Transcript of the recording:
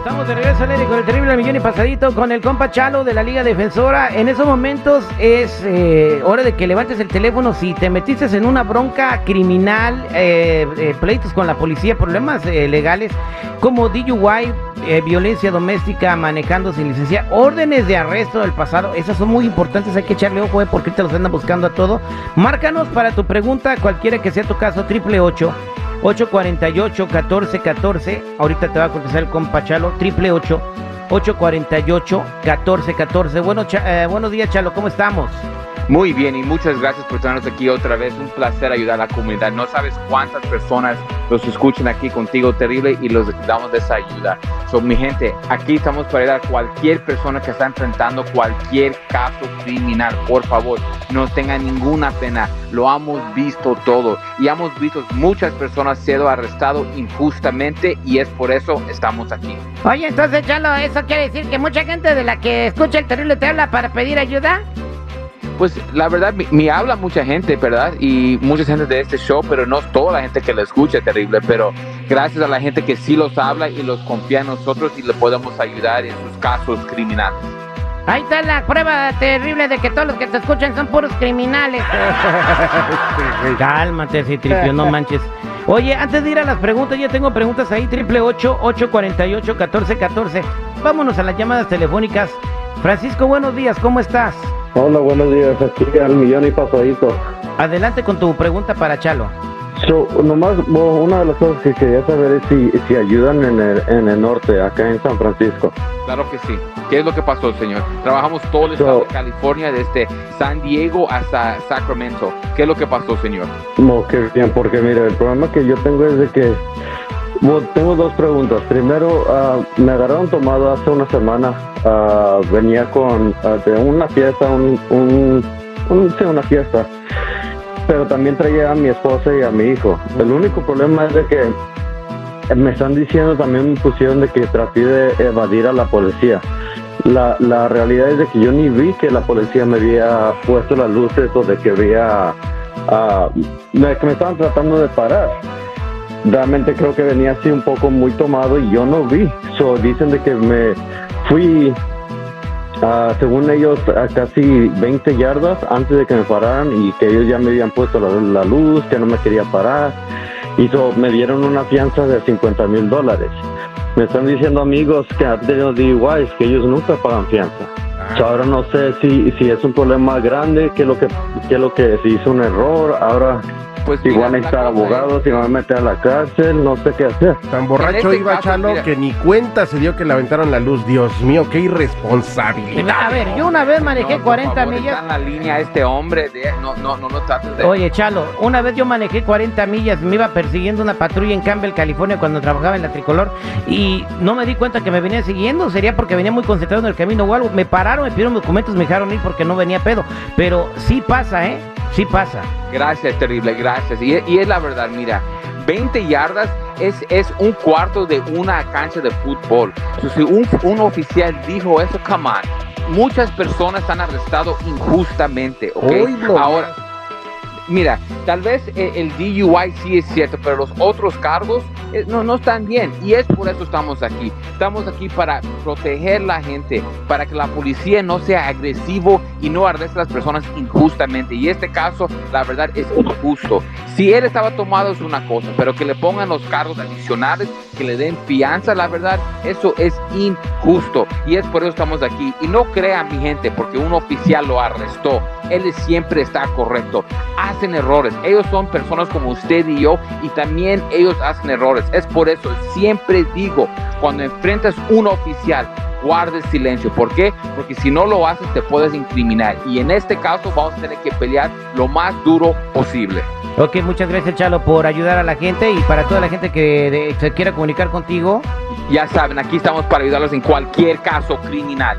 Estamos de regreso al aire con el terrible millón y pasadito con el compa Chalo de la Liga Defensora. En esos momentos es eh, hora de que levantes el teléfono si te metiste en una bronca criminal, eh, eh, pleitos con la policía, problemas legales como DUI, violencia doméstica, manejando sin licencia, órdenes de arresto del pasado. Esas son muy importantes, hay que echarle ojo porque te los andan buscando a todo. Márcanos para tu pregunta, cualquiera que sea tu caso, triple ocho. 848-1414. Ahorita te va a contestar el compa Chalo. Triple 848-1414. Bueno, eh, buenos días, Chalo. ¿Cómo estamos? Muy bien y muchas gracias por tenernos aquí otra vez. Un placer ayudar a la comunidad. No sabes cuántas personas los escuchan aquí contigo, terrible, y los damos de esa ayuda. So, mi gente, aquí estamos para ayudar a cualquier persona que está enfrentando cualquier caso criminal. Por favor, no tengan ninguna pena. Lo hemos visto todo y hemos visto muchas personas siendo arrestadas injustamente y es por eso estamos aquí. Oye, entonces, Chalo, ¿eso quiere decir que mucha gente de la que escucha el terrible te habla para pedir ayuda? Pues la verdad, me, me habla mucha gente, ¿verdad? Y mucha gente de este show, pero no es toda la gente que lo escucha, terrible. Pero gracias a la gente que sí los habla y los confía en nosotros y le podemos ayudar en sus casos criminales. Ahí está la prueba terrible de que todos los que te escuchan son puros criminales. Cálmate, Citripio, no manches. Oye, antes de ir a las preguntas, ya tengo preguntas ahí, triple ocho, ocho cuarenta y ocho, catorce, catorce. Vámonos a las llamadas telefónicas. Francisco, buenos días, ¿cómo estás? Hola, buenos días. Aquí al millón y pasadito. Adelante con tu pregunta para Chalo. So, nomás, bueno, una de las cosas que quería saber es si, si ayudan en el, en el norte, acá en San Francisco. Claro que sí. ¿Qué es lo que pasó, señor? Trabajamos todo el estado de California, desde San Diego hasta Sacramento. ¿Qué es lo que pasó, señor? No, qué bien, porque mire, el problema que yo tengo es de que bueno, tengo dos preguntas. Primero, ah, me agarraron tomado hace una semana. ah, venía con ah, de una fiesta, un, un, un- sí, una fiesta. Pero también traía a mi esposa y a mi hijo. El único problema es de que me están diciendo, también me pusieron de que traté de evadir a la policía. La, la realidad es de que yo ni vi que la policía me había puesto las luces o de que había que me estaban tratando de parar. Realmente creo que venía así un poco muy tomado y yo no vi. So, dicen de que me fui, ah, según ellos, a casi 20 yardas antes de que me pararan y que ellos ya me habían puesto la, la luz, que no me quería parar. Y so, me dieron una fianza de 50 mil dólares. Me están diciendo amigos que han tenido DUIs que ellos nunca pagan fianza. So, ahora no sé si, si es un problema grande, qué es lo que, qué es lo que si hizo un error, ahora Pues si van a la necesitar cosa es- abogados, si van a meter a la cárcel, no sé qué hacer. Tan borracho este iba caso, Chalo mira. que ni cuenta se dio que le aventaron la luz. Dios mío, qué irresponsabilidad. A ver, yo una vez manejé por 40 favor, millas. Está en la línea este hombre. De, no, no, no, no trates de... Oye, Chalo, una vez yo manejé 40 millas, me iba persiguiendo una patrulla en Campbell, California, cuando trabajaba en la tricolor, y no me di cuenta que me venía siguiendo, sería porque venía muy concentrado en el camino o algo. Me pararon, me pidieron documentos, me dejaron ir porque no venía pedo. Pero sí pasa, ¿eh? Sí pasa. Gracias, terrible, gracias. Y, y es la verdad, mira, 20 yardas es, es un cuarto de una cancha de fútbol. So, si un, un oficial dijo eso, come on. Muchas personas han arrestado injustamente, ¿ok? Ahora, mira, tal vez eh, el DUI sí es cierto, pero los otros cargos no, no están bien. Y es por eso estamos aquí. Estamos aquí para proteger la gente, para que la policía no sea agresivo y no arreste a las personas injustamente. Y este caso, la verdad, es injusto. Si él estaba tomado es una cosa, pero que le pongan los cargos adicionales, que le den fianza, la verdad, eso es injusto. Y es por eso estamos aquí. Y no crean, mi gente, porque un oficial lo arrestó. Él siempre está correcto. Hacen errores. Ellos son personas como usted y yo y también ellos hacen errores. Es por eso, siempre digo, cuando enfrentas un oficial, guarde silencio. ¿Por qué? Porque si no lo haces te puedes incriminar. Y en este caso vamos a tener que pelear lo más duro posible. Ok, muchas gracias, Chalo, por ayudar a la gente y para toda la gente que se quiera comunicar contigo. Ya saben, aquí estamos para ayudarlos en cualquier caso criminal,